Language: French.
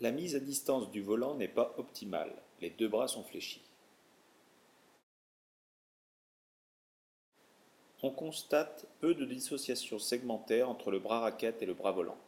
La mise à distance du volant n'est pas optimale, les deux bras sont fléchis. On constate peu de dissociation segmentaire entre le bras raquette et le bras volant.